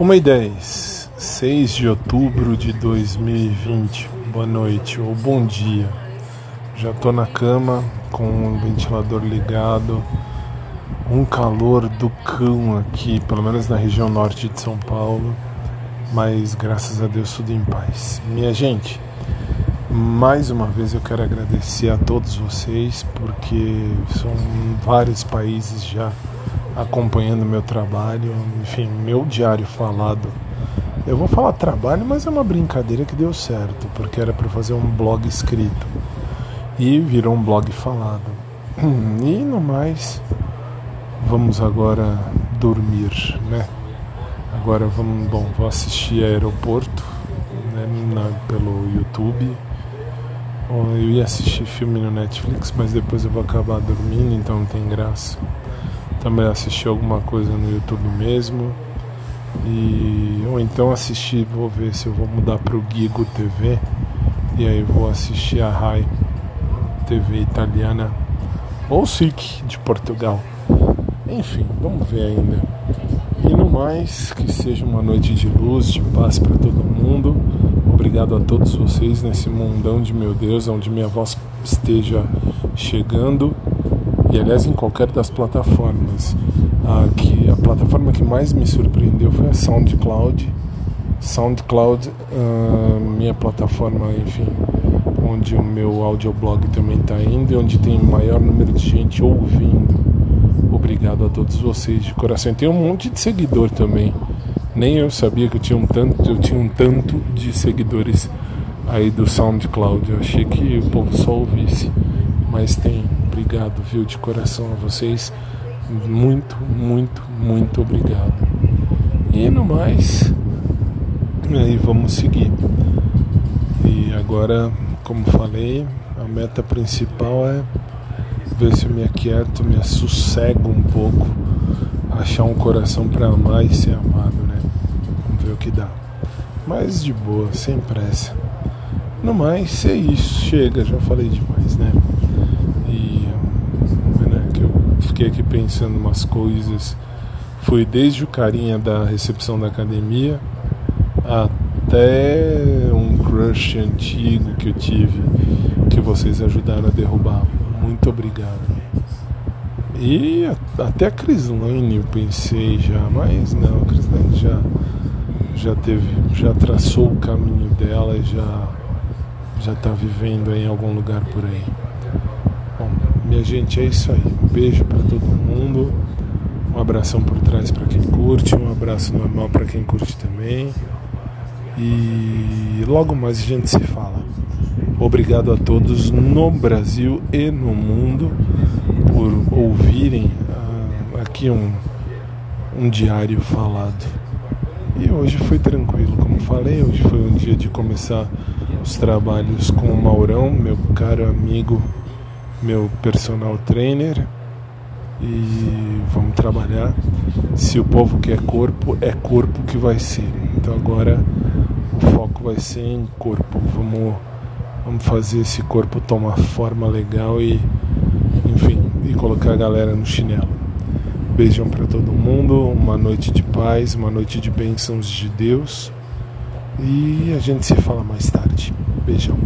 1 e 10, 6 de outubro de 2020. Boa noite ou bom dia. Já tô na cama com o ventilador ligado. Um calor do cão aqui, pelo menos na região norte de São Paulo. Mas graças a Deus tudo em paz. Minha gente, mais uma vez eu quero agradecer a todos vocês porque são vários países já acompanhando meu trabalho, enfim, meu diário falado. Eu vou falar trabalho, mas é uma brincadeira que deu certo, porque era para fazer um blog escrito e virou um blog falado. E no mais, vamos agora dormir, né? Agora vamos, bom, vou assistir Aeroporto né, na, pelo YouTube. Eu ia assistir filme no Netflix, mas depois eu vou acabar dormindo, então não tem graça também assistir alguma coisa no YouTube mesmo. E, ou então assistir, vou ver se eu vou mudar para o Gigo TV e aí vou assistir a Rai TV italiana ou SIC de Portugal. Enfim, vamos ver ainda. E no mais, que seja uma noite de luz, de paz para todo mundo. Obrigado a todos vocês nesse mundão de meu Deus, onde minha voz esteja chegando e aliás em qualquer das plataformas. A, que, a plataforma que mais me surpreendeu foi a SoundCloud. SoundCloud, uh, minha plataforma, enfim, onde o meu audioblog também está indo e onde tem maior número de gente ouvindo. Obrigado a todos vocês de coração. Tem um monte de seguidor também. Nem eu sabia que eu tinha um tanto, eu tinha um tanto de seguidores aí do SoundCloud. Eu achei que o povo só ouvisse, mas tem obrigado, viu, de coração a vocês. Muito, muito, muito obrigado. E no mais, aí vamos seguir. E agora, como falei, a meta principal é ver se eu me aquieto, me sossego um pouco, achar um coração para amar e ser amado, né? Vamos ver o que dá. Mas de boa, sem pressa. No mais, é isso. Chega, já falei demais, fiquei aqui pensando umas coisas. Foi desde o carinha da recepção da academia até um crush antigo que eu tive que vocês ajudaram a derrubar. Muito obrigado. E até a Crislane eu pensei já, mas não, a Crislane já, já teve, já traçou o caminho dela e já já está vivendo em algum lugar por aí. Gente, é isso aí. Um beijo para todo mundo. Um abração por trás para quem curte, um abraço normal para quem curte também. E logo mais a gente se fala. Obrigado a todos no Brasil e no mundo por ouvirem uh, aqui um, um diário falado. E hoje foi tranquilo, como falei, hoje foi um dia de começar os trabalhos com o Maurão, meu caro amigo meu personal trainer e vamos trabalhar. Se o povo quer corpo, é corpo que vai ser. Então agora o foco vai ser em corpo. Vamos, vamos fazer esse corpo tomar forma legal e, enfim, e colocar a galera no chinelo. Beijão para todo mundo, uma noite de paz, uma noite de bênçãos de Deus. E a gente se fala mais tarde. Beijão.